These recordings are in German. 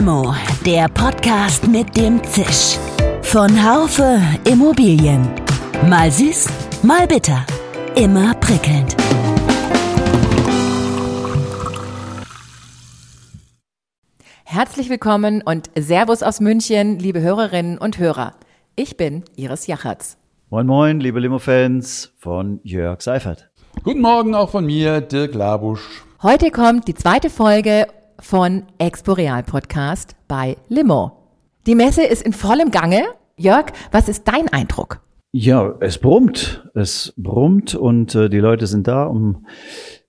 Limo, der Podcast mit dem Zisch. Von Haufe Immobilien. Mal süß, mal bitter. Immer prickelnd. Herzlich willkommen und Servus aus München, liebe Hörerinnen und Hörer. Ich bin Iris Jachertz. Moin Moin, liebe Limo-Fans von Jörg Seifert. Guten Morgen auch von mir, Dirk Labusch. Heute kommt die zweite Folge von Expo Real Podcast bei Limo. Die Messe ist in vollem Gange. Jörg, was ist dein Eindruck? Ja, es brummt. Es brummt und äh, die Leute sind da, um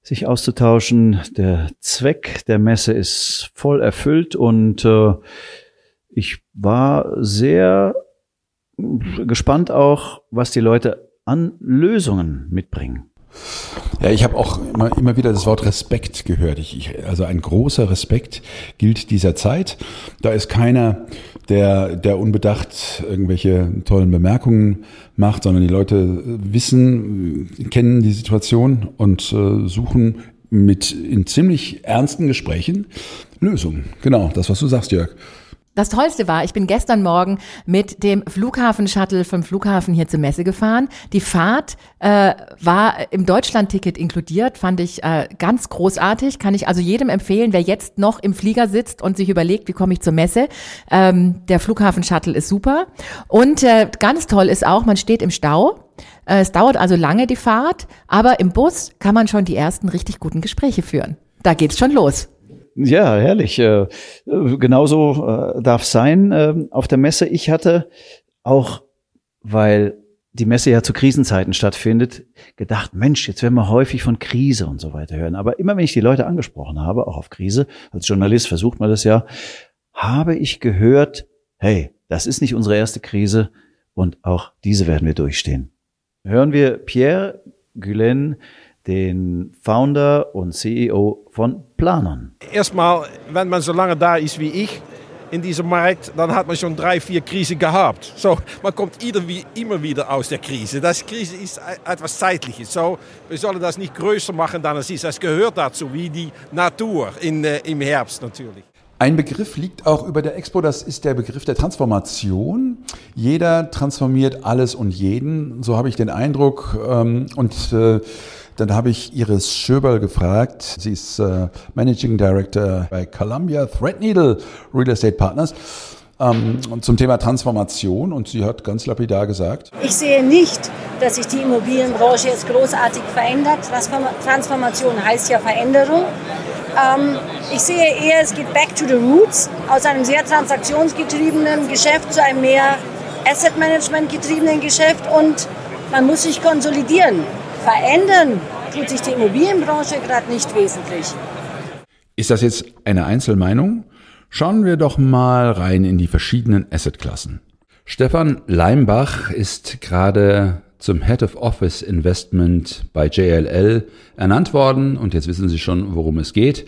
sich auszutauschen. Der Zweck der Messe ist voll erfüllt und äh, ich war sehr gespannt auch, was die Leute an Lösungen mitbringen. Ja, ich habe auch immer, immer wieder das Wort Respekt gehört. Ich, ich, also ein großer Respekt gilt dieser Zeit. Da ist keiner, der, der unbedacht irgendwelche tollen Bemerkungen macht, sondern die Leute wissen, kennen die Situation und äh, suchen mit in ziemlich ernsten Gesprächen Lösungen. Genau, das, was du sagst, Jörg. Das Tollste war, ich bin gestern Morgen mit dem Flughafen-Shuttle vom Flughafen hier zur Messe gefahren. Die Fahrt äh, war im Deutschland-Ticket inkludiert, fand ich äh, ganz großartig. Kann ich also jedem empfehlen, wer jetzt noch im Flieger sitzt und sich überlegt, wie komme ich zur Messe. Ähm, der Flughafen-Shuttle ist super. Und äh, ganz toll ist auch, man steht im Stau. Äh, es dauert also lange die Fahrt, aber im Bus kann man schon die ersten richtig guten Gespräche führen. Da geht's schon los. Ja, herrlich. Äh, genauso äh, darf sein äh, auf der Messe. Ich hatte auch, weil die Messe ja zu Krisenzeiten stattfindet, gedacht, Mensch, jetzt werden wir häufig von Krise und so weiter hören. Aber immer wenn ich die Leute angesprochen habe, auch auf Krise, als Journalist versucht man das ja, habe ich gehört, hey, das ist nicht unsere erste Krise und auch diese werden wir durchstehen. Hören wir Pierre Gulen, den Founder und CEO von Planon. Erstmal, wenn man so lange da ist wie ich in diesem Markt, dann hat man schon drei, vier Krisen gehabt. So, man kommt immer wieder aus der Krise. Das Krise ist etwas Zeitliches. So, wir sollen das nicht größer machen, dann es ist. Das gehört dazu, wie die Natur in, äh, im Herbst natürlich. Ein Begriff liegt auch über der Expo, das ist der Begriff der Transformation. Jeder transformiert alles und jeden, so habe ich den Eindruck. Ähm, und äh, dann habe ich Iris Schöberl gefragt. Sie ist äh, Managing Director bei Columbia Threadneedle Real Estate Partners ähm, zum Thema Transformation und sie hat ganz lapidar gesagt. Ich sehe nicht, dass sich die Immobilienbranche jetzt großartig verändert. Transformation heißt ja Veränderung. Ähm, ich sehe eher, es geht back to the roots, aus einem sehr transaktionsgetriebenen Geschäft zu einem mehr Asset Management getriebenen Geschäft und man muss sich konsolidieren. Verändern tut sich die Immobilienbranche gerade nicht wesentlich. Ist das jetzt eine Einzelmeinung? Schauen wir doch mal rein in die verschiedenen Assetklassen. Stefan Leimbach ist gerade zum Head of Office Investment bei JLL ernannt worden und jetzt wissen Sie schon, worum es geht.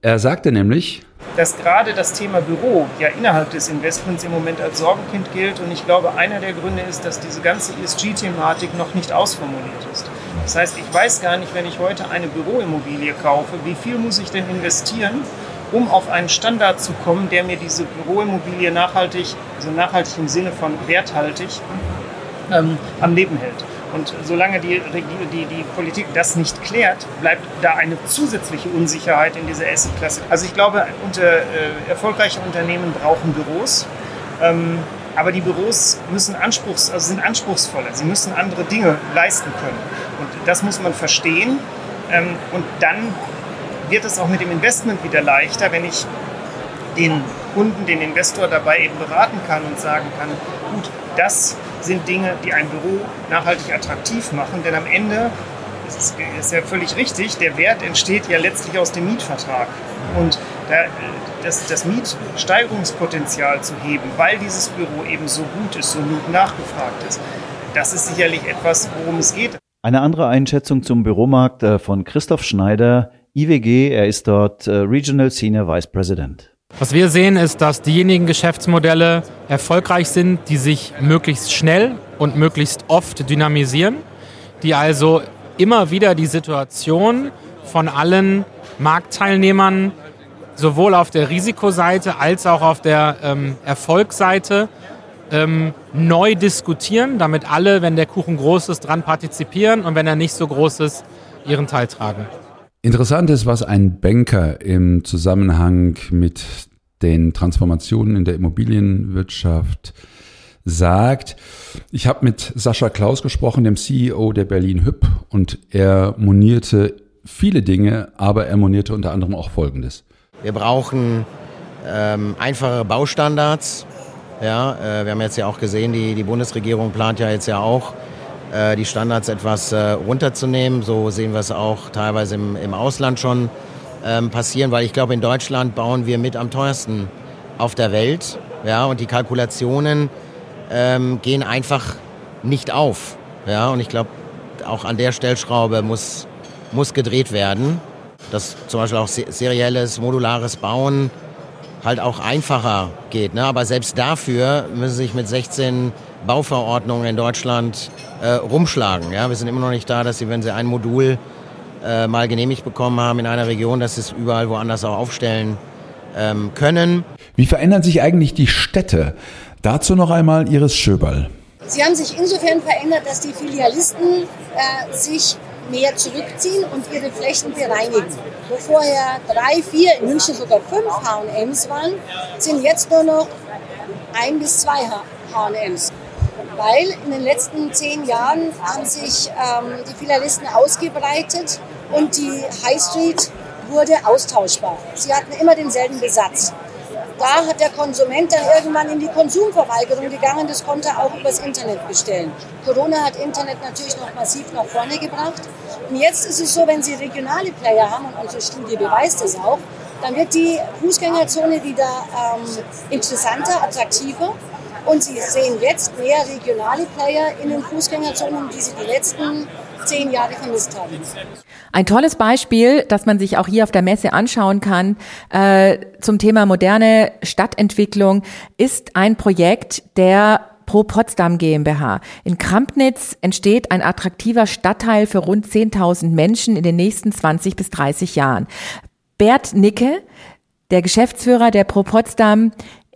Er sagte nämlich, dass gerade das Thema Büro ja innerhalb des Investments im Moment als Sorgenkind gilt. Und ich glaube, einer der Gründe ist, dass diese ganze ESG-Thematik noch nicht ausformuliert ist. Das heißt, ich weiß gar nicht, wenn ich heute eine Büroimmobilie kaufe, wie viel muss ich denn investieren, um auf einen Standard zu kommen, der mir diese Büroimmobilie nachhaltig, also nachhaltig im Sinne von werthaltig, ähm, am Leben hält. Und solange die, die, die Politik das nicht klärt, bleibt da eine zusätzliche Unsicherheit in dieser Assetklasse. Also ich glaube, unter, äh, erfolgreiche Unternehmen brauchen Büros. Ähm, aber die Büros müssen anspruchs, also sind anspruchsvoller. Sie müssen andere Dinge leisten können. Das muss man verstehen. Ähm, und dann wird es auch mit dem Investment wieder leichter, wenn ich den Kunden, den Investor dabei eben beraten kann und sagen kann, gut, das sind Dinge, die ein Büro nachhaltig attraktiv machen. Denn am Ende ist es ja völlig richtig, der Wert entsteht ja letztlich aus dem Mietvertrag. Und das, das Mietsteigerungspotenzial zu heben, weil dieses Büro eben so gut ist, so gut nachgefragt ist, das ist sicherlich etwas, worum es geht. Eine andere Einschätzung zum Büromarkt äh, von Christoph Schneider, IWG. Er ist dort äh, Regional Senior Vice President. Was wir sehen, ist, dass diejenigen Geschäftsmodelle erfolgreich sind, die sich möglichst schnell und möglichst oft dynamisieren, die also immer wieder die Situation von allen Marktteilnehmern sowohl auf der Risikoseite als auch auf der ähm, Erfolgsseite ähm, neu diskutieren, damit alle, wenn der Kuchen groß ist, dran partizipieren und wenn er nicht so groß ist, ihren Teil tragen. Interessant ist, was ein Banker im Zusammenhang mit den Transformationen in der Immobilienwirtschaft sagt. Ich habe mit Sascha Klaus gesprochen, dem CEO der Berlin Hüb, und er monierte viele Dinge, aber er monierte unter anderem auch Folgendes. Wir brauchen ähm, einfache Baustandards. Ja, äh, wir haben jetzt ja auch gesehen, die, die Bundesregierung plant ja jetzt ja auch, äh, die Standards etwas äh, runterzunehmen. So sehen wir es auch teilweise im, im Ausland schon ähm, passieren, weil ich glaube, in Deutschland bauen wir mit am teuersten auf der Welt. Ja, und die Kalkulationen ähm, gehen einfach nicht auf. Ja, und ich glaube, auch an der Stellschraube muss, muss gedreht werden dass zum Beispiel auch serielles, modulares Bauen halt auch einfacher geht. Ne? Aber selbst dafür müssen sie sich mit 16 Bauverordnungen in Deutschland äh, rumschlagen. Ja? Wir sind immer noch nicht da, dass sie, wenn sie ein Modul äh, mal genehmigt bekommen haben in einer Region, dass sie es überall woanders auch aufstellen ähm, können. Wie verändern sich eigentlich die Städte? Dazu noch einmal Iris Schöberl. Sie haben sich insofern verändert, dass die Filialisten äh, sich mehr zurückziehen und ihre Flächen bereinigen. Wo vorher drei, vier, in München sogar fünf H&Ms waren, sind jetzt nur noch ein bis zwei H&Ms. Weil in den letzten zehn Jahren haben sich ähm, die Filialisten ausgebreitet und die High Street wurde austauschbar. Sie hatten immer denselben Besatz da hat der Konsument dann irgendwann in die Konsumverweigerung gegangen. Das konnte er auch übers Internet bestellen. Corona hat Internet natürlich noch massiv nach vorne gebracht. Und jetzt ist es so, wenn Sie regionale Player haben, und unsere Studie beweist das auch, dann wird die Fußgängerzone wieder ähm, interessanter, attraktiver. Und Sie sehen jetzt mehr regionale Player in den Fußgängerzonen, die Sie die letzten zehn Jahre vermisst haben. Ein tolles Beispiel, das man sich auch hier auf der Messe anschauen kann, äh, zum Thema moderne Stadtentwicklung, ist ein Projekt der Pro Potsdam GmbH. In Krampnitz entsteht ein attraktiver Stadtteil für rund 10.000 Menschen in den nächsten 20 bis 30 Jahren. Bert Nicke, der Geschäftsführer der Pro Potsdam,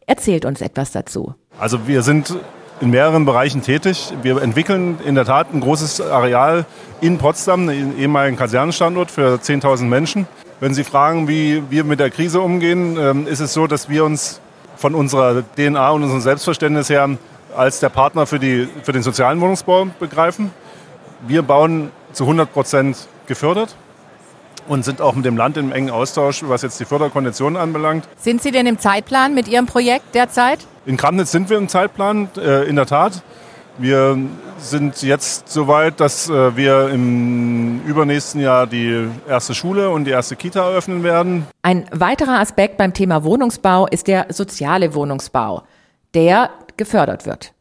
erzählt uns etwas dazu. Also wir sind in mehreren Bereichen tätig. Wir entwickeln in der Tat ein großes Areal in Potsdam, einen ehemaligen Kasernenstandort für 10.000 Menschen. Wenn Sie fragen, wie wir mit der Krise umgehen, ähm, ist es so, dass wir uns von unserer DNA und unserem Selbstverständnis her als der Partner für, die, für den sozialen Wohnungsbau begreifen. Wir bauen zu 100 Prozent gefördert und sind auch mit dem Land im engen Austausch, was jetzt die Förderkonditionen anbelangt. Sind Sie denn im Zeitplan mit Ihrem Projekt derzeit? In Kramnitz sind wir im Zeitplan, äh, in der Tat. Wir sind jetzt so weit, dass äh, wir im übernächsten Jahr die erste Schule und die erste Kita eröffnen werden. Ein weiterer Aspekt beim Thema Wohnungsbau ist der soziale Wohnungsbau, der gefördert wird.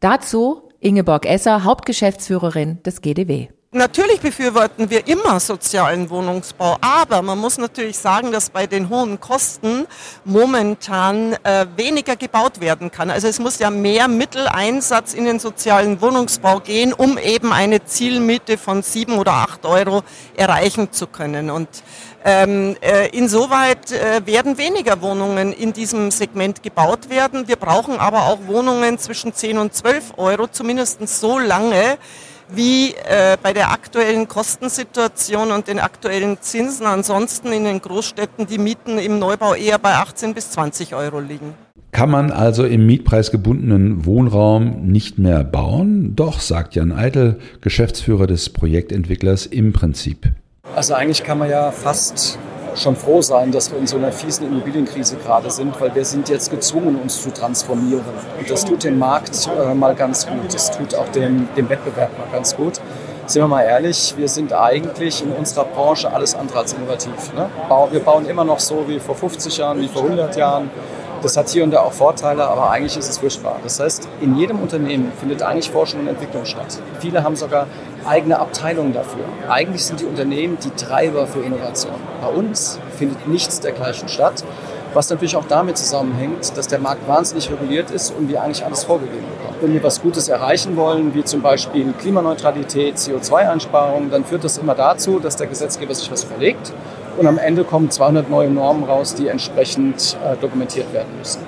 Dazu Ingeborg Esser, Hauptgeschäftsführerin des GDW. Natürlich befürworten wir immer sozialen Wohnungsbau, aber man muss natürlich sagen, dass bei den hohen Kosten momentan äh, weniger gebaut werden kann. Also es muss ja mehr Mitteleinsatz in den sozialen Wohnungsbau gehen, um eben eine Zielmiete von sieben oder acht Euro erreichen zu können. Und ähm, äh, insoweit äh, werden weniger Wohnungen in diesem Segment gebaut werden. Wir brauchen aber auch Wohnungen zwischen 10 und 12 Euro, zumindest so lange, wie äh, bei der aktuellen Kostensituation und den aktuellen Zinsen ansonsten in den Großstädten die Mieten im Neubau eher bei 18 bis 20 Euro liegen. Kann man also im mietpreisgebundenen Wohnraum nicht mehr bauen? Doch, sagt Jan Eitel, Geschäftsführer des Projektentwicklers im Prinzip. Also eigentlich kann man ja fast schon froh sein, dass wir in so einer fiesen Immobilienkrise gerade sind, weil wir sind jetzt gezwungen, uns zu transformieren. Und das tut dem Markt äh, mal ganz gut. Das tut auch dem, dem Wettbewerb mal ganz gut. Sind wir mal ehrlich, wir sind eigentlich in unserer Branche alles andere als innovativ. Ne? Wir bauen immer noch so wie vor 50 Jahren, wie vor 100 Jahren. Das hat hier und da auch Vorteile, aber eigentlich ist es furchtbar. Das heißt, in jedem Unternehmen findet eigentlich Forschung und Entwicklung statt. Viele haben sogar eigene Abteilungen dafür. Eigentlich sind die Unternehmen die Treiber für Innovation. Bei uns findet nichts dergleichen statt, was natürlich auch damit zusammenhängt, dass der Markt wahnsinnig reguliert ist und wir eigentlich alles vorgegeben bekommen. Wenn wir was Gutes erreichen wollen, wie zum Beispiel Klimaneutralität, CO2-Einsparungen, dann führt das immer dazu, dass der Gesetzgeber sich was überlegt und am Ende kommen 200 neue Normen raus, die entsprechend äh, dokumentiert werden müssen.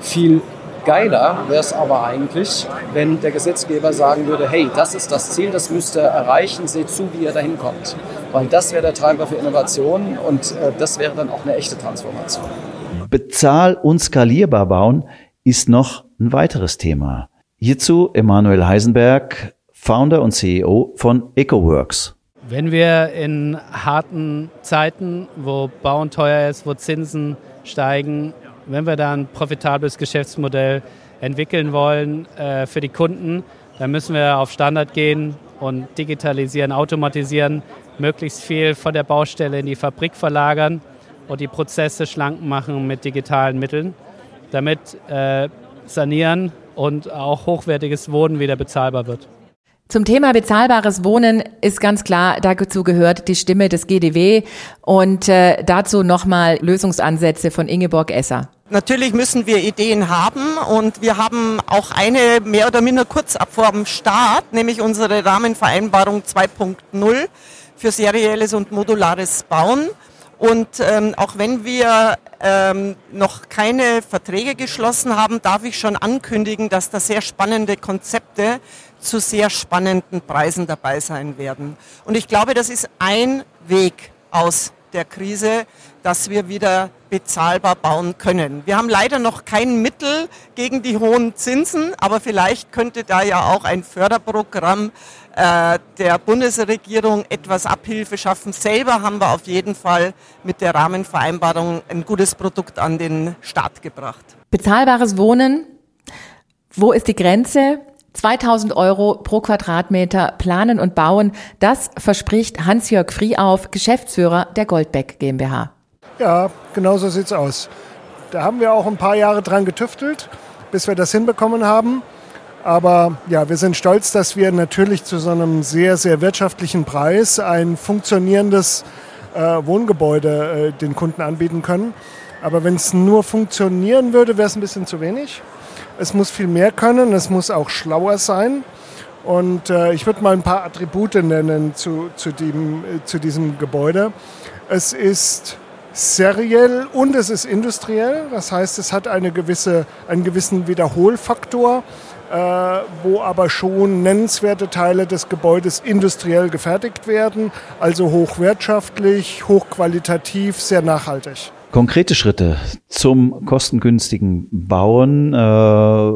Viel geiler wäre es aber eigentlich, wenn der Gesetzgeber sagen würde, hey, das ist das Ziel, das müsst ihr erreichen, seht zu, wie ihr dahin kommt. Weil das wäre der Treiber für Innovation und äh, das wäre dann auch eine echte Transformation. Bezahl- und skalierbar bauen ist noch ein weiteres Thema. Hierzu Emanuel Heisenberg, Founder und CEO von EcoWorks. Wenn wir in harten Zeiten, wo Bauen teuer ist, wo Zinsen steigen, wenn wir da ein profitables Geschäftsmodell entwickeln wollen äh, für die Kunden, dann müssen wir auf Standard gehen und digitalisieren, automatisieren, möglichst viel von der Baustelle in die Fabrik verlagern und die Prozesse schlank machen mit digitalen Mitteln, damit äh, Sanieren und auch hochwertiges Wohnen wieder bezahlbar wird. Zum Thema bezahlbares Wohnen ist ganz klar, dazu gehört die Stimme des GDW und äh, dazu nochmal Lösungsansätze von Ingeborg Esser. Natürlich müssen wir Ideen haben und wir haben auch eine mehr oder minder kurz vor dem Start, nämlich unsere Rahmenvereinbarung 2.0 für serielles und modulares Bauen. Und ähm, auch wenn wir ähm, noch keine Verträge geschlossen haben, darf ich schon ankündigen, dass da sehr spannende Konzepte zu sehr spannenden Preisen dabei sein werden. Und ich glaube, das ist ein Weg aus der Krise, dass wir wieder bezahlbar bauen können. Wir haben leider noch kein Mittel gegen die hohen Zinsen, aber vielleicht könnte da ja auch ein Förderprogramm äh, der Bundesregierung etwas Abhilfe schaffen. Selber haben wir auf jeden Fall mit der Rahmenvereinbarung ein gutes Produkt an den Start gebracht. Bezahlbares Wohnen, wo ist die Grenze? 2000 Euro pro Quadratmeter planen und bauen, das verspricht Hans-Jörg Friehauf, Geschäftsführer der Goldbeck GmbH. Ja, genau so sieht's aus. Da haben wir auch ein paar Jahre dran getüftelt, bis wir das hinbekommen haben. Aber ja, wir sind stolz, dass wir natürlich zu so einem sehr, sehr wirtschaftlichen Preis ein funktionierendes äh, Wohngebäude äh, den Kunden anbieten können. Aber wenn es nur funktionieren würde, wäre es ein bisschen zu wenig. Es muss viel mehr können, es muss auch schlauer sein. Und äh, ich würde mal ein paar Attribute nennen zu, zu, dem, äh, zu diesem Gebäude. Es ist seriell und es ist industriell. Das heißt, es hat eine gewisse, einen gewissen Wiederholfaktor, äh, wo aber schon nennenswerte Teile des Gebäudes industriell gefertigt werden. Also hochwirtschaftlich, hochqualitativ, sehr nachhaltig. Konkrete Schritte zum kostengünstigen Bauen äh,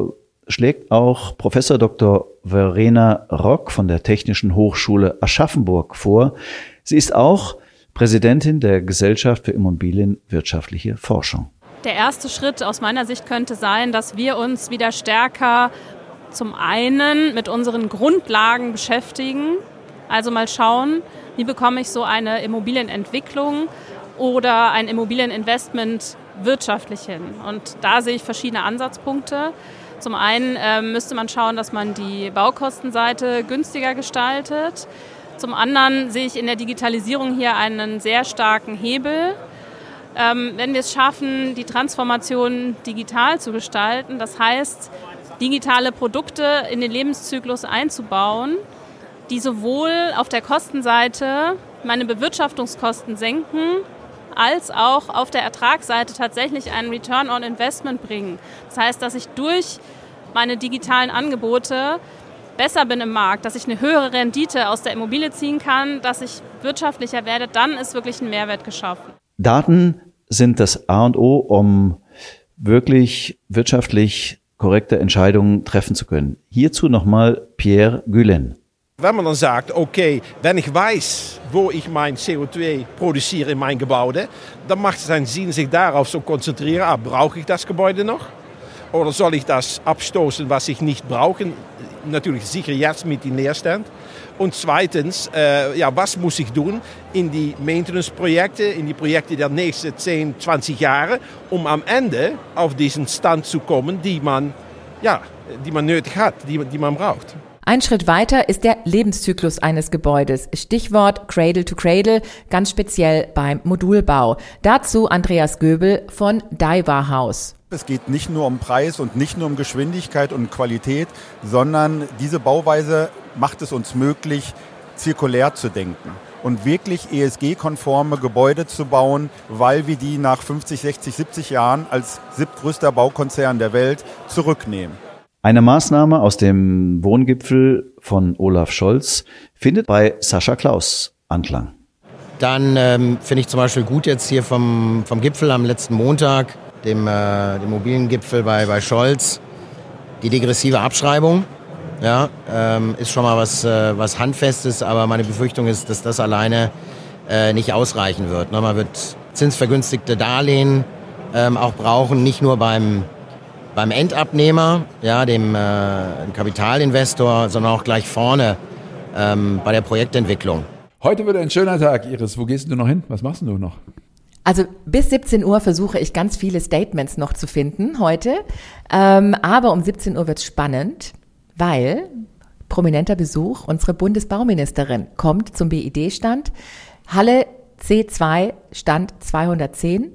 schlägt auch Professor Dr. Verena Rock von der Technischen Hochschule Aschaffenburg vor. Sie ist auch Präsidentin der Gesellschaft für Immobilienwirtschaftliche Forschung. Der erste Schritt aus meiner Sicht könnte sein, dass wir uns wieder stärker zum einen mit unseren Grundlagen beschäftigen, also mal schauen, wie bekomme ich so eine Immobilienentwicklung oder ein Immobilieninvestment wirtschaftlich hin. Und da sehe ich verschiedene Ansatzpunkte. Zum einen äh, müsste man schauen, dass man die Baukostenseite günstiger gestaltet. Zum anderen sehe ich in der Digitalisierung hier einen sehr starken Hebel. Ähm, wenn wir es schaffen, die Transformation digital zu gestalten, das heißt, digitale Produkte in den Lebenszyklus einzubauen, die sowohl auf der Kostenseite meine Bewirtschaftungskosten senken, als auch auf der Ertragsseite tatsächlich einen Return on Investment bringen. Das heißt, dass ich durch meine digitalen Angebote besser bin im Markt, dass ich eine höhere Rendite aus der Immobilie ziehen kann, dass ich wirtschaftlicher werde, dann ist wirklich ein Mehrwert geschaffen. Daten sind das A und O, um wirklich wirtschaftlich korrekte Entscheidungen treffen zu können. Hierzu nochmal Pierre Gullen. Wenn man dann sagt, okay, wenn ich weiß, wo ich mein CO2 produziere in mein Gebäude, dann macht es einen Sinn, sich darauf zu konzentrieren. Ah, brauche ich das Gebäude noch? Oder soll ich das abstoßen, was ich nicht brauche? Natürlich sicher jetzt mit dem Leerstand. Und zweitens, äh, ja, was muss ich tun in die Maintenance-Projekte, in die Projekte der nächsten 10, 20 Jahre, um am Ende auf diesen Stand zu kommen, die man, ja, die man nötig hat, die, die man braucht. Ein Schritt weiter ist der Lebenszyklus eines Gebäudes. Stichwort Cradle to Cradle, ganz speziell beim Modulbau. Dazu Andreas Göbel von Daiwa House. Es geht nicht nur um Preis und nicht nur um Geschwindigkeit und Qualität, sondern diese Bauweise macht es uns möglich, zirkulär zu denken. und wirklich ESG-konforme Gebäude zu bauen, weil wir die nach 50, 60, 70 Jahren als siebtgrößter Baukonzern der Welt zurücknehmen. Eine Maßnahme aus dem Wohngipfel von Olaf Scholz findet bei Sascha Klaus Anklang. Dann ähm, finde ich zum Beispiel gut jetzt hier vom, vom Gipfel am letzten Montag, dem, äh, dem mobilen Gipfel bei, bei Scholz, die degressive Abschreibung. Ja, ähm, ist schon mal was, äh, was Handfestes, aber meine Befürchtung ist, dass das alleine äh, nicht ausreichen wird. Ne? Man wird zinsvergünstigte Darlehen ähm, auch brauchen, nicht nur beim, beim Endabnehmer, ja, dem äh, Kapitalinvestor, sondern auch gleich vorne ähm, bei der Projektentwicklung. Heute wird ein schöner Tag, Iris. Wo gehst du noch hin? Was machst du noch? Also bis 17 Uhr versuche ich ganz viele Statements noch zu finden heute. Ähm, aber um 17 Uhr wird es spannend, weil prominenter Besuch, unsere Bundesbauministerin kommt zum BID-Stand. Halle C2, Stand 210.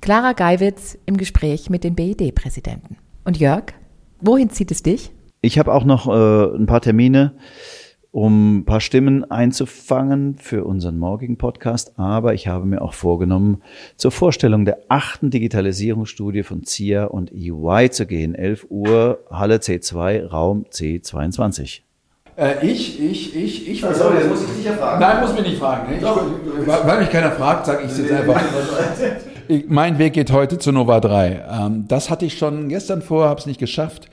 Clara Geiwitz im Gespräch mit den BID-Präsidenten. Und Jörg, wohin zieht es dich? Ich habe auch noch äh, ein paar Termine um ein paar Stimmen einzufangen für unseren morgigen Podcast. Aber ich habe mir auch vorgenommen, zur Vorstellung der achten Digitalisierungsstudie von CIA und EY zu gehen. 11 Uhr, Halle C2, Raum C22. Äh, ich, ich, ich, ich. Ach so, jetzt muss ich dich ja fragen. Nein, muss mich nicht fragen. Ich, weil mich keiner fragt, sage ich es jetzt einfach. Mein Weg geht heute zu Nova 3. Ähm, das hatte ich schon gestern vor, habe es nicht geschafft.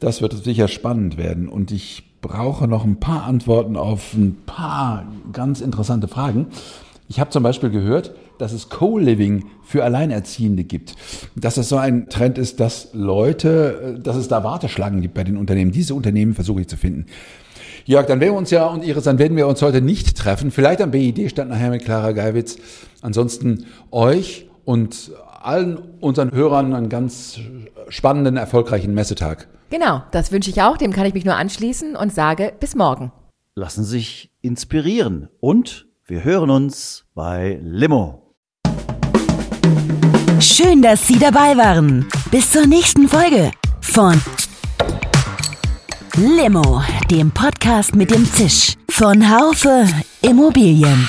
Das wird sicher spannend werden. Und ich brauche noch ein paar Antworten auf ein paar ganz interessante Fragen. Ich habe zum Beispiel gehört, dass es Co-Living für Alleinerziehende gibt. Dass es so ein Trend ist, dass Leute, dass es da Warteschlangen gibt bei den Unternehmen. Diese Unternehmen versuche ich zu finden. Jörg, dann werden wir uns ja und Iris, dann werden wir uns heute nicht treffen. Vielleicht am BID stand nachher mit Clara Geiwitz. Ansonsten euch und allen unseren Hörern einen ganz spannenden, erfolgreichen Messetag. Genau, das wünsche ich auch. Dem kann ich mich nur anschließen und sage bis morgen. Lassen Sie sich inspirieren und wir hören uns bei Limo. Schön, dass Sie dabei waren. Bis zur nächsten Folge von Limo, dem Podcast mit dem Zisch von Haufe Immobilien.